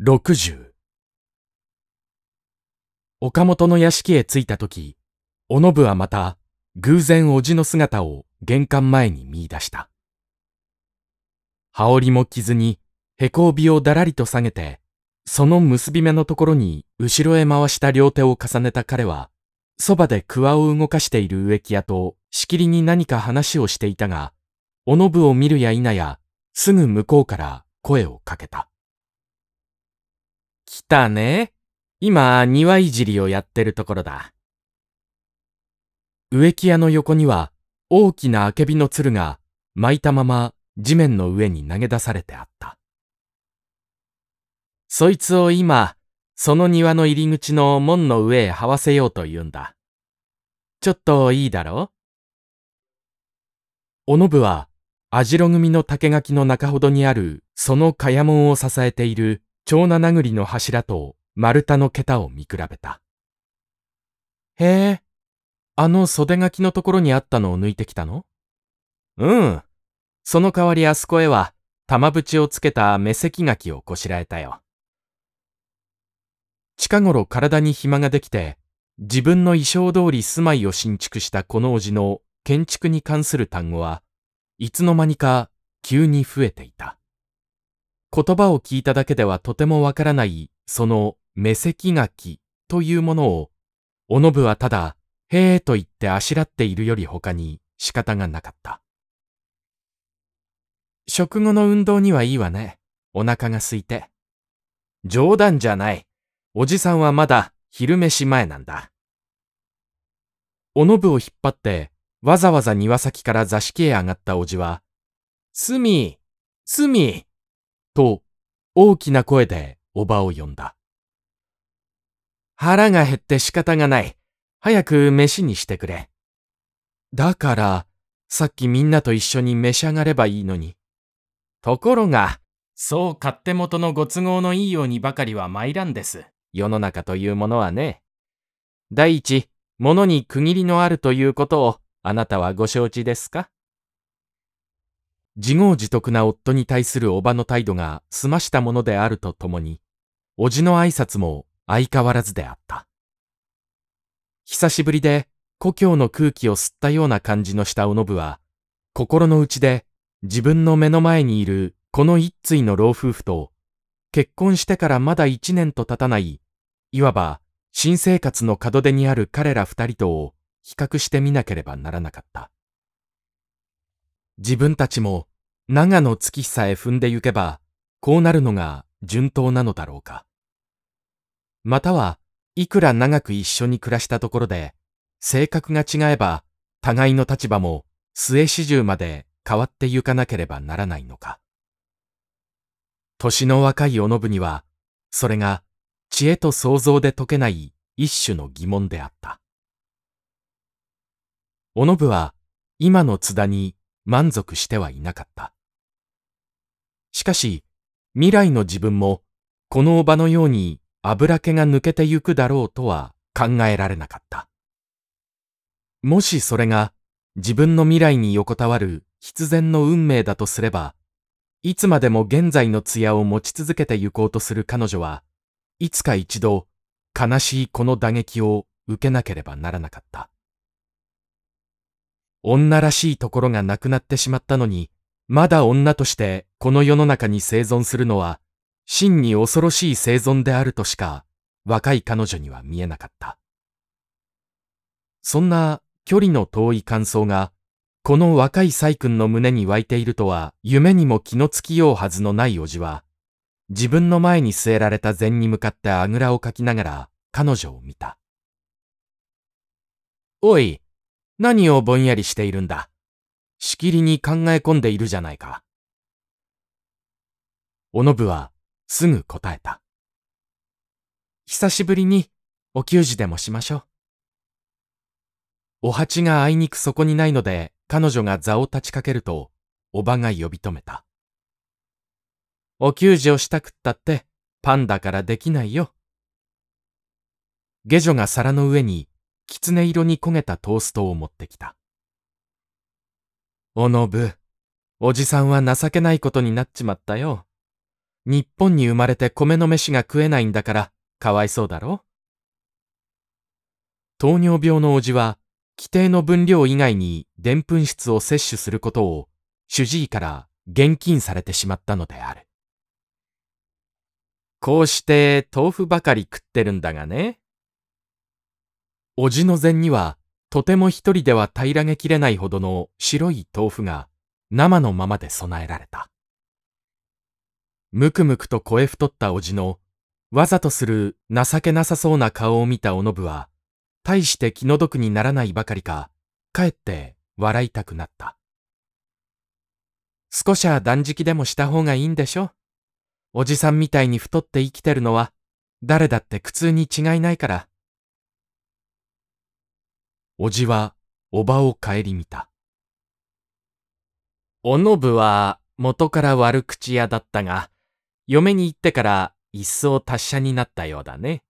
60岡本の屋敷へ着いた時、おのぶはまた偶然おじの姿を玄関前に見出した。羽織も着ずに、へこ帯をだらりと下げて、その結び目のところに後ろへ回した両手を重ねた彼は、そばで桑を動かしている植木屋としきりに何か話をしていたが、おのぶを見るや否や、すぐ向こうから声をかけた。来たね。今、庭いじりをやってるところだ。植木屋の横には、大きなあけびのつるが巻いたまま地面の上に投げ出されてあった。そいつを今、その庭の入り口の門の上へ這わせようと言うんだ。ちょっといいだろ？うおのぶは、網代組の竹垣の中ほどにあるその茅門を支えている長名殴りの柱と丸太の桁を見比べた。へえ、あの袖垣のところにあったのを抜いてきたの？うん。その代わりあそこへは玉縁をつけた目石垣をこしらえたよ。近頃体に暇ができて、自分の衣装通り住まいを新築したこのおじの建築に関する単語はいつの間にか急に増えていた。言葉を聞いただけではとてもわからないその目石垣というものを、おのぶはただ、へえと言ってあしらっているより他に仕方がなかった。食後の運動にはいいわね。お腹が空いて。冗談じゃない。おじさんはまだ昼飯前なんだ。おのぶを引っ張って、わざわざ庭先から座敷へ上がったおじは、すみ、すみ、と大きな声でおばを呼んだ。腹が減って仕方がない。早く飯にしてくれ。だから、さっきみんなと一緒に召し上がればいいのに。ところが、そう勝手元のご都合のいいようにばかりは参らんです。世の中というものはね。第一、物に区切りのあるということをあなたはご承知ですか？自業自得な夫に対するおばの態度が済ましたものであるとともに、おじの挨拶も相変わらずであった。久しぶりで故郷の空気を吸ったような感じのしたおのぶは、心の内で自分の目の前にいるこの一対の老夫婦と、結婚してからまだ一年と経たない、いわば新生活の門出にある彼ら二人とを比較してみなければならなかった。自分たちも長の月日さえ踏んでゆけば、こうなるのが順当なのだろうか。または、いくら長く一緒に暮らしたところで、性格が違えば、互いの立場も末始終まで変わってゆかなければならないのか。年の若いおのぶには、それが知恵と想像で解けない一種の疑問であった。おのぶは今の津田に満足してはいなかった。しかし、未来の自分も、この場のように油気が抜けてゆくだろうとは考えられなかった。もしそれが自分の未来に横たわる必然の運命だとすれば、いつまでも現在の艶を持ち続けてゆこうとする彼女は、いつか一度悲しいこの打撃を受けなければならなかった。女らしいところがなくなってしまったのに、まだ女としてこの世の中に生存するのは、真に恐ろしい生存であるとしか、若い彼女には見えなかった。そんな距離の遠い感想が、この若い細君の胸に湧いているとは、夢にも気のつきようはずのないおじは、自分の前に据えられた禅に向かってあぐらをかきながら彼女を見た。おい、何をぼんやりしているんだ？しきりに考え込んでいるじゃないか。おのぶはすぐ答えた。久しぶりにお給仕でもしましょう。お鉢があいにくそこにないので彼女が座を立ちかけると、おばが呼び止めた。お給仕をしたくったってパンだからできないよ。下女が皿の上に狐色に焦げたトーストを持ってきた。おのぶ、おじさんは情けないことになっちまったよ。日本に生まれて米の飯が食えないんだからかわいそうだろ？糖尿病のおじは規定の分量以外にでんぷん質を摂取することを主治医から厳禁されてしまったのである。こうして豆腐ばかり食ってるんだがね。おじの膳にはとても一人では平らげきれないほどの白い豆腐が生のままで備えられた。むくむくと声太ったおじのわざとする情けなさそうな顔を見たおのぶは、大して気の毒にならないばかりか、かえって笑いたくなった。少しは断食でもした方がいいんでしょ？おじさんみたいに太って生きてるのは、誰だって苦痛に違いないから。おじは、おばを顧みた。おのぶは、元から悪口屋だったが、嫁に行ってから一層達者になったようだね。